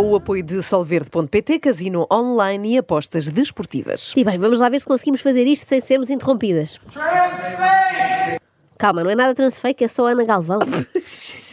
Com o apoio de Solverde.pt, casino online e apostas desportivas. E bem, vamos lá ver se conseguimos fazer isto sem sermos interrompidas. Calma, não é nada transfake, é só Ana Galvão. Pelo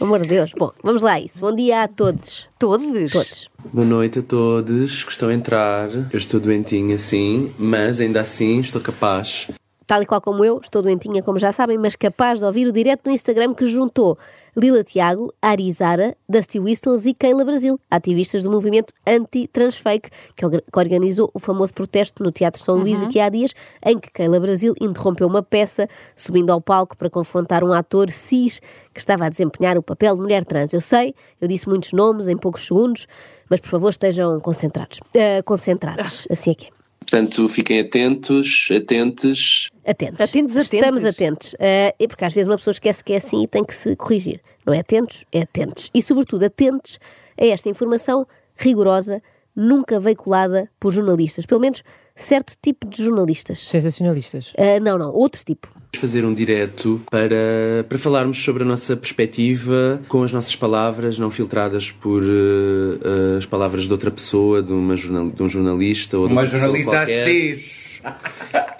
amor de Deus. Bom, vamos lá a isso. Bom dia a todos. Todos? Todos. Boa noite a todos que estão a entrar. Eu estou doentinha, sim, mas ainda assim estou capaz tal e qual como eu, estou doentinha, como já sabem, mas capaz de ouvir o direto no Instagram que juntou Lila Tiago, Arizara, Dusty Whistles e Keila Brasil, ativistas do movimento anti-transfake, que organizou o famoso protesto no Teatro São Luís uhum. aqui há dias, em que Keila Brasil interrompeu uma peça, subindo ao palco para confrontar um ator cis que estava a desempenhar o papel de mulher trans. Eu sei, eu disse muitos nomes em poucos segundos, mas por favor estejam concentrados. Uh, concentrados, assim é que é. Portanto, fiquem atentos, atentes. Atentos. Atentos, atentos. Estamos atentos. Uh, e porque às vezes uma pessoa esquece que é assim e tem que se corrigir. Não é atentos, é atentos. E, sobretudo, atentos a esta informação rigorosa, nunca veiculada por jornalistas. Pelo menos certo tipo de jornalistas. Sensacionalistas? Uh, não, não, outro tipo. Vamos fazer um direto para, para falarmos sobre a nossa perspectiva com as nossas palavras, não filtradas por uh, as palavras de outra pessoa, de, uma jornal, de um jornalista ou de uma jornalista cis.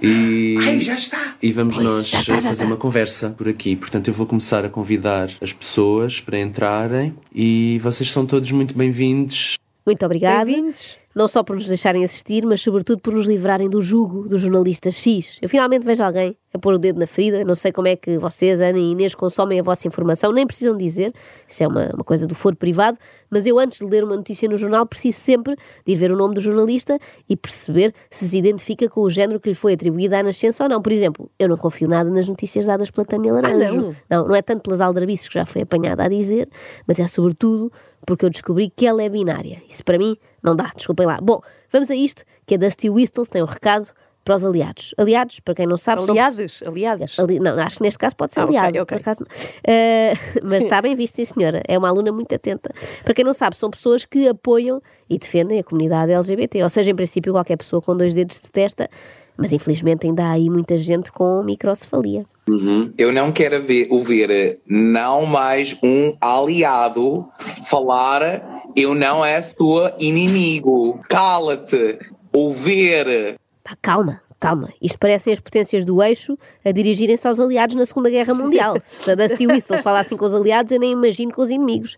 E, Ai, já está! E vamos pois, nós já está, já fazer está. uma conversa por aqui. Portanto, eu vou começar a convidar as pessoas para entrarem e vocês são todos muito bem-vindos. Muito obrigada. Bem-vindos não só por nos deixarem assistir, mas sobretudo por nos livrarem do jugo do jornalista X. Eu finalmente vejo alguém a pôr o dedo na ferida, não sei como é que vocês, Ana e Inês, consomem a vossa informação, nem precisam dizer, isso é uma, uma coisa do foro privado, mas eu antes de ler uma notícia no jornal preciso sempre de ir ver o nome do jornalista e perceber se se identifica com o género que lhe foi atribuído à nascença ou não. Por exemplo, eu não confio nada nas notícias dadas pela Tânia Laranjo. Ah, não? não, não é tanto pelas aldrabices que já foi apanhada a dizer, mas é sobretudo porque eu descobri que ela é binária. Isso para mim não dá, desculpem lá. Bom, vamos a isto, que a Dusty Whistles tem um recado para os aliados. Aliados, para quem não sabe, aliados, são... aliados. Ali... Não, acho que neste caso pode ser ah, aliado. Okay, okay. Por acaso, uh, mas está bem visto, sim senhora. É uma aluna muito atenta. Para quem não sabe, são pessoas que apoiam e defendem a comunidade LGBT. Ou seja, em princípio, qualquer pessoa com dois dedos detesta, mas infelizmente ainda há aí muita gente com microcefalia. Uhum. Eu não quero ver, ouvir não mais um aliado falar eu não é sua inimigo. Cala-te. Ouvir. Pá, calma, calma. Isto parecem as potências do eixo a dirigirem-se aos aliados na Segunda Guerra Mundial. Se a Dusty Whistle fala assim com os aliados, eu nem imagino com os inimigos.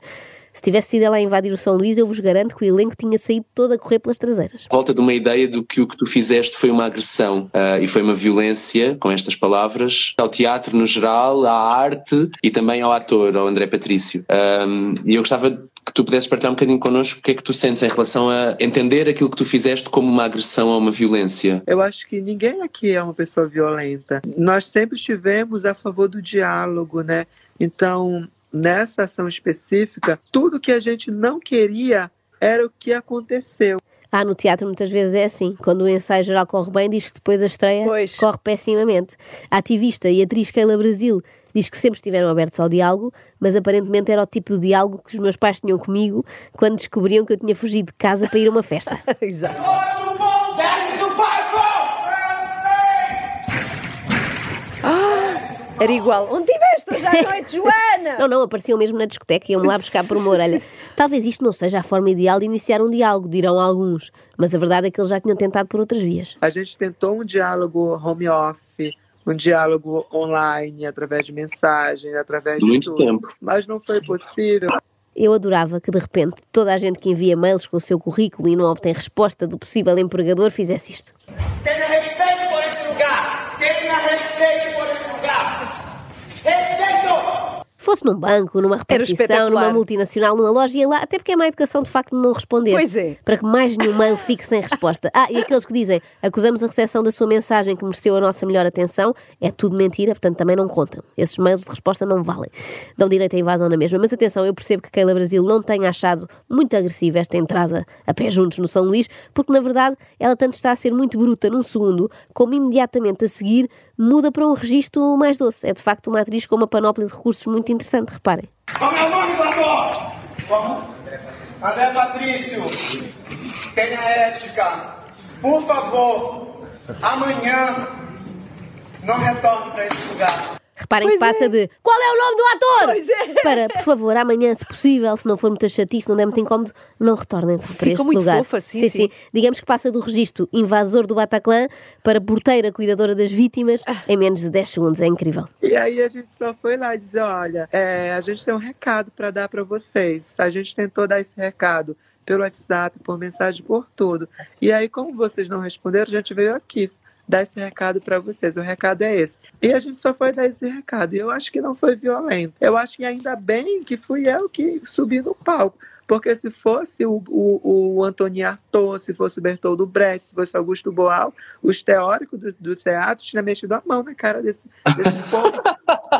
Se tivesse sido ela a invadir o São Luís, eu vos garanto que o elenco tinha saído todo a correr pelas traseiras. Volta de uma ideia do que o que tu fizeste foi uma agressão uh, e foi uma violência, com estas palavras, ao teatro no geral, à arte e também ao ator, ao André Patrício. Um, e eu gostava que tu pudesses partilhar um bocadinho connosco o que é que tu sentes em relação a entender aquilo que tu fizeste como uma agressão ou uma violência. Eu acho que ninguém aqui é uma pessoa violenta. Nós sempre estivemos a favor do diálogo, né? Então, nessa ação específica, tudo que a gente não queria era o que aconteceu. Ah, no teatro muitas vezes é assim. Quando o ensaio geral corre bem, diz que depois a estreia pois. corre pessimamente. A ativista e atriz Keila Brasil diz que sempre estiveram abertos ao diálogo, mas aparentemente era o tipo de diálogo que os meus pais tinham comigo quando descobriam que eu tinha fugido de casa para ir a uma festa. Exato. Era igual. Onde estiveste hoje à noite, Joana? Não, não, apareciam mesmo na discoteca e iam lá buscar por uma orelha. Talvez isto não seja a forma ideal de iniciar um diálogo, dirão alguns, mas a verdade é que eles já tinham tentado por outras vias. A gente tentou um diálogo home office, um diálogo online, através de mensagens, através de Muito tudo, tempo. mas não foi possível. Eu adorava que de repente toda a gente que envia mails com o seu currículo e não obtém resposta do possível empregador fizesse isto. Tenha respeito por esse lugar! Tenha respeito por esse lugar! Respeito! Fosse num banco, numa repartição, numa multinacional, numa loja, ia lá, até porque é má educação de facto de não responder. Pois é. Para que mais nenhum mail fique sem resposta. Ah, e aqueles que dizem acusamos a recepção da sua mensagem que mereceu a nossa melhor atenção, é tudo mentira, portanto também não contam. Esses mails de resposta não valem. Dão direito à invasão na mesma. Mas atenção, eu percebo que Keila Brasil não tenha achado muito agressiva esta entrada a pé juntos no São Luís, porque na verdade ela tanto está a ser muito bruta num segundo, como imediatamente a seguir muda para um registro mais doce. É de facto uma atriz com uma panóplia de recursos muito interessante, reparem. O nome do ator? Como? André Patrício. Tenha ética. Por favor, amanhã não retorne para esse lugar. Reparem Pois que passa é. de qual é o nome do ator? Pois é. Para, por favor, amanhã, se possível, se não for muito chatice, não der muito incómodo, não retornem para Fica este muito lugar. fofa, sim, sim. Digamos que passa do registro invasor do Bataclan para porteira cuidadora das vítimas Ah. em menos de 10 segundos. É incrível. E aí a gente só foi lá dizer, olha, é, a gente tem um recado para dar para vocês. A gente tentou dar esse recado pelo WhatsApp, por mensagem, por tudo. E aí, como vocês não responderam, a gente veio aqui dar esse recado para vocês. O recado é esse. E a gente só foi dar esse recado. E eu acho que não foi violento. Eu acho que ainda bem que fui eu que subi no palco. Porque se fosse o, o, o Antônio Arthur, se fosse o Bertoldo Brecht, se fosse Augusto Boal, os teóricos do, do teatro tinham mexido a mão na cara desse, desse povo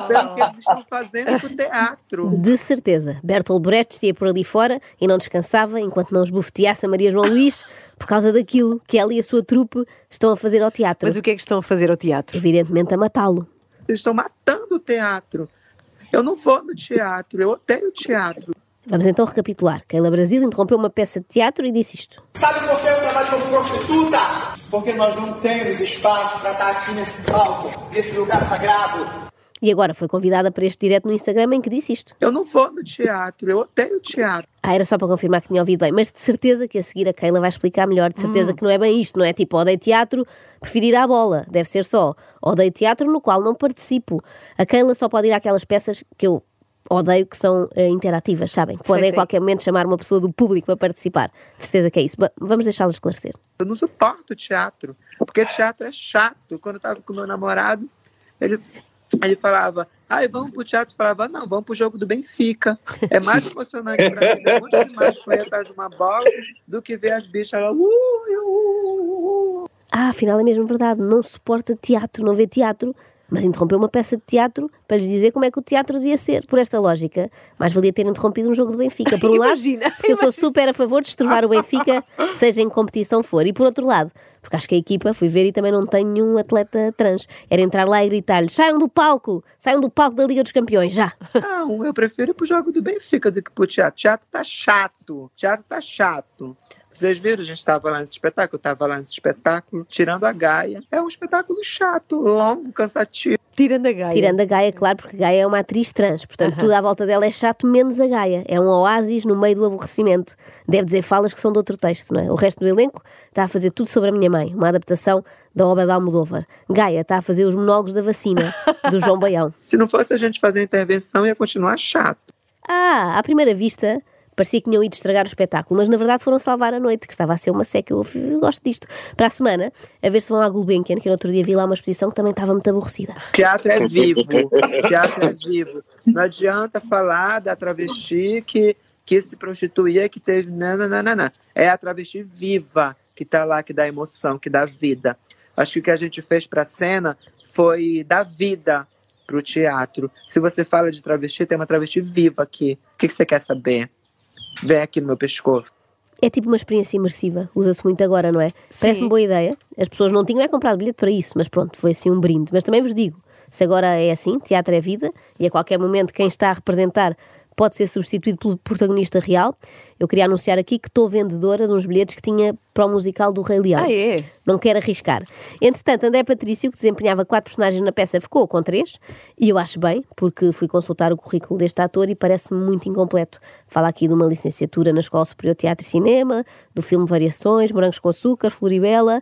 pelo que eles estão fazendo com o teatro. De certeza. Bertolt Brecht ia por ali fora e não descansava enquanto não esbofeteasse a Maria João Luís por causa daquilo que ela e a sua trupe estão a fazer ao teatro. Mas o que é que estão a fazer ao teatro? Evidentemente a matá-lo. Eles estão matando o teatro. Eu não vou no teatro, eu odeio o teatro. Vamos então recapitular. Keila Brasil interrompeu uma peça de teatro e disse isto. Sabe por que eu trabalho como prostituta? Porque nós não temos espaço para estar aqui nesse palco, nesse lugar sagrado. E agora foi convidada para este direto no Instagram em que disse isto. Eu não vou no teatro, eu odeio teatro. Ah, era só para confirmar que tinha ouvido bem, mas de certeza que a seguir a Keila vai explicar melhor. De certeza que não é bem isto, não é tipo odeio teatro, prefiro ir à bola. Deve ser só odeio teatro no qual não participo. A Keila só pode ir àquelas peças que eu odeio que são eh, interativas, sabem? Podem Sei, a qualquer momento chamar uma pessoa do público para participar. De certeza que é isso. Ba- Vamos deixá-la esclarecer. Eu não suporto teatro, porque teatro é chato. Quando eu tava com meu namorado, ele, ele falava, ai, vamos pro teatro. Eu falava, não, vamos pro jogo do Benfica. É mais emocionante pra mim ver um monte de macho foi atrás de uma bola do que ver as bichas lá, uh, uh, uh, uh. Ah, afinal é mesmo verdade, não suporta teatro, não vê teatro, mas interrompeu uma peça de teatro para lhes dizer como é que o teatro devia ser. Por esta lógica, mais valia ter interrompido um jogo do Benfica. Por um Imagina, lado, porque eu sou super a favor de estrovar o Benfica, seja em competição for. E por outro lado, porque acho que a equipa, fui ver e também não tem nenhum atleta trans. Era entrar lá e gritar-lhes: saiam do palco, saiam do palco da Liga dos Campeões, já. Não, eu prefiro ir pro jogo do Benfica do que pro teatro. Teatro tá chato. Teatro tá chato. Vocês viram, a gente estava lá nesse espetáculo, eu estava lá nesse espetáculo, tirando a Gaia. É um espetáculo chato, longo, cansativo. Tirando a Gaia. Tirando a Gaia, claro, porque Gaia é uma atriz trans, portanto tudo à volta dela é chato, menos a Gaia. É um oásis no meio do aborrecimento. Deve dizer falas que são de outro texto, não é? O resto do elenco está a fazer tudo sobre a minha mãe, uma adaptação da obra de Almodóvar. Gaia está a fazer os monólogos da vacina, do João Baião. Se não fosse a gente fazer a intervenção, ia continuar chato. Ah, à primeira vista, parecia que tinham ido estragar o espetáculo, mas na verdade foram salvar a noite, que estava a ser uma seca. Eu, eu gosto disto. Para a semana, a ver se vão à Gulbenkian, que no outro dia vi lá uma exposição que também estava muito aborrecida. Teatro é vivo. Teatro é vivo. Não adianta falar da travesti que, que se prostituía, que teve. Não, não, não, não, não. É a travesti viva que tá lá, que dá emoção, que dá vida. Acho que o que a gente fez para a cena foi dar vida para o teatro. Se você fala de travesti, tem uma travesti viva aqui. O que, que você quer saber? Vem aqui no meu pescoço. É tipo uma experiência imersiva, usa-se muito agora, não é? Parece-me boa ideia. As pessoas não tinham é comprado bilhete para isso, mas pronto, foi assim um brinde. Mas também vos digo, se agora é assim, teatro é vida, e a qualquer momento quem está a representar pode ser substituído pelo protagonista real, eu queria anunciar aqui que estou vendedora de uns bilhetes que tinha para o musical do Rei Leão. Ah, é? Não quero arriscar. Entretanto, André Patrício, que desempenhava quatro personagens na peça, ficou com três, e eu acho bem, porque fui consultar o currículo deste ator e parece-me muito incompleto. Fala aqui de uma licenciatura na Escola Superior de Teatro e Cinema, do filme Variações, Morangos com Açúcar, Floribela,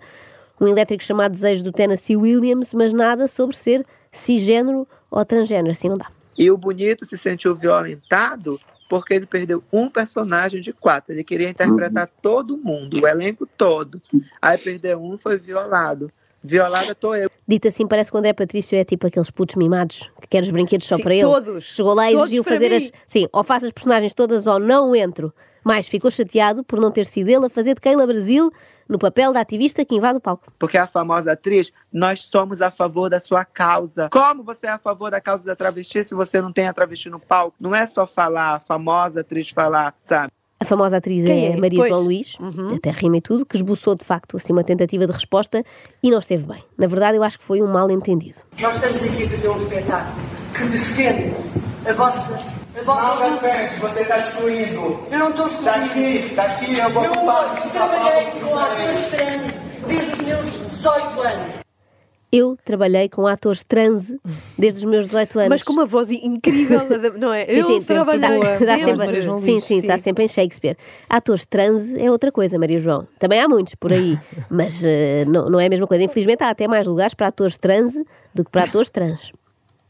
um elétrico chamado Desejo do Tennessee Williams, mas nada sobre ser cisgênero ou transgênero, assim não dá. E o bonito se sentiu violentado porque ele perdeu um personagem de quatro. Ele queria interpretar todo mundo, o elenco todo. Aí perdeu um, foi violado. Violada tô eu. Dito assim, parece que o André Patrício é tipo aqueles putos mimados que quer os brinquedos só Sim, para ele. todos. Chegou lá e exigiu fazer mim. as. Sim, ou faço as personagens todas ou não entro. Mas ficou chateado por não ter sido ele a fazer de Keila Brasil no papel da ativista que invade o palco. Porque a famosa atriz, nós somos a favor da sua causa. Como você é a favor da causa da travesti se você não tem a travesti no palco? Não é só falar, a famosa atriz falar, sabe? A famosa atriz Quem é é? Maria Pois. João Luís, até rima e tudo, que esboçou de facto assim, uma tentativa de resposta e não esteve bem. Na verdade, eu acho que foi um mal entendido. Nós estamos aqui a fazer um espetáculo que defende a vossa. Não defende, você está excluindo. Eu não estou excluindo. Daqui, daqui eu vou Eu ocupar esse trabalhei com atores trans desde os meus 18 anos. Eu trabalhei com atores transe desde os meus 18 anos. Mas com uma voz incrível, não é? Sim, eu sim, trabalhei tá- tá sempre. João sim, Luís. sim, está sempre em Shakespeare. Atores transe é outra coisa, Maria João. Também há muitos por aí, mas eh, não, não é a mesma coisa. Infelizmente há até mais lugares para atores transe do que para atores trans.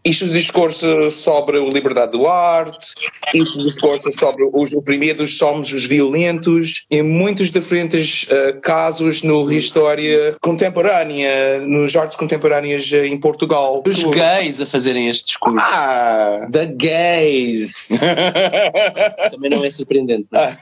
Isto discurso sobre a liberdade do arte, isto discurso sobre os oprimidos somos os violentos, em muitos diferentes eh, casos na história contemporânea, nos artes contemporâneas eh, em Portugal. Os gays a fazerem este discurso. Ah! The gays! Também não é surpreendente. não é?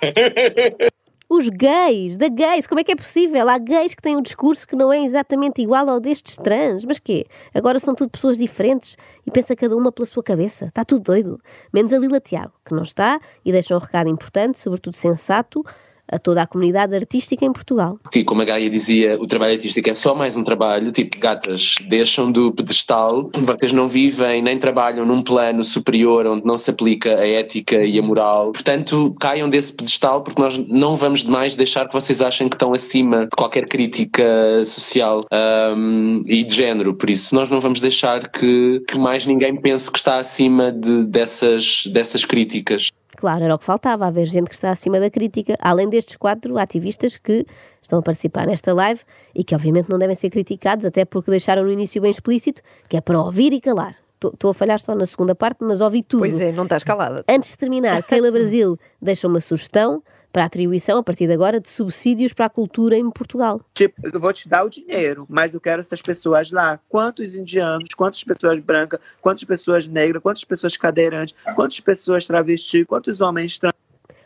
Os gays, da gays, como é que é possível? Há gays que têm um discurso que não é exatamente igual ao destes trans. Mas quê? Agora são tudo pessoas diferentes e pensa cada uma pela sua cabeça. Está tudo doido. Menos a Lila Tiago, que não está e deixa um recado importante, sobretudo sensato, a toda a comunidade artística em Portugal. Porque, como a Gaia dizia, o trabalho artístico é só mais um trabalho, tipo, gatas, deixam do pedestal, vocês não vivem nem trabalham num plano superior onde não se aplica a ética e a moral. Portanto, caiam desse pedestal porque nós não vamos demais deixar que vocês achem que estão acima de qualquer crítica social ahm, e de género. Por isso, nós não vamos deixar que, que mais ninguém pense que está acima de, dessas, dessas críticas. Claro, era o que faltava, haver gente que está acima da crítica, além destes quatro ativistas que estão a participar nesta live e que obviamente não devem ser criticados, até porque deixaram no início bem explícito que é para ouvir e calar. Estou a falhar só na segunda parte, mas ouvi tudo. Pois é, não estás calada. Antes de terminar, Keila Brasil deixa uma sugestão para a atribuição, a partir de agora, de subsídios para a cultura em Portugal. Tipo, eu vou te dar o dinheiro, mas eu quero essas pessoas lá. Quantos indianos, quantas pessoas brancas, quantas pessoas negras, quantas pessoas cadeirantes, quantas pessoas travestis, quantos homens trans.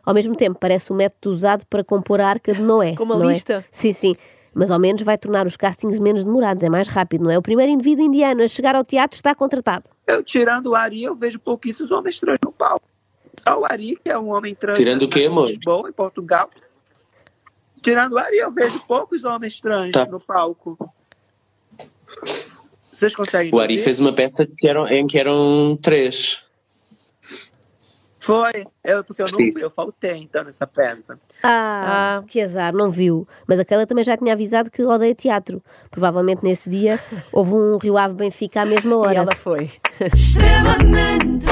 Ao mesmo tempo, parece o método usado para compor a Arca de Noé. Como a é? lista. Sim, sim. Mas ao menos vai tornar os castings menos demorados, é mais rápido, não é? O primeiro indivíduo indiano a chegar ao teatro está contratado. Eu, tirando o Ari, eu vejo pouquíssimos homens trans no palco. Só o Ari, que é um homem trans. Tirando o quê, amor? Em Lisboa, em Portugal. Tirando o Ari, eu vejo poucos homens trans Tá. no palco. Vocês conseguem O Ari ver? fez uma peça que eram, em que eram três. Foi. Eu, porque eu não vi, eu faltei então nessa peça. Ah, que azar, não viu. Mas aquela também já tinha avisado que odeia teatro. Provavelmente nesse dia houve um Rio Ave Benfica à mesma E hora. ela foi. extremamente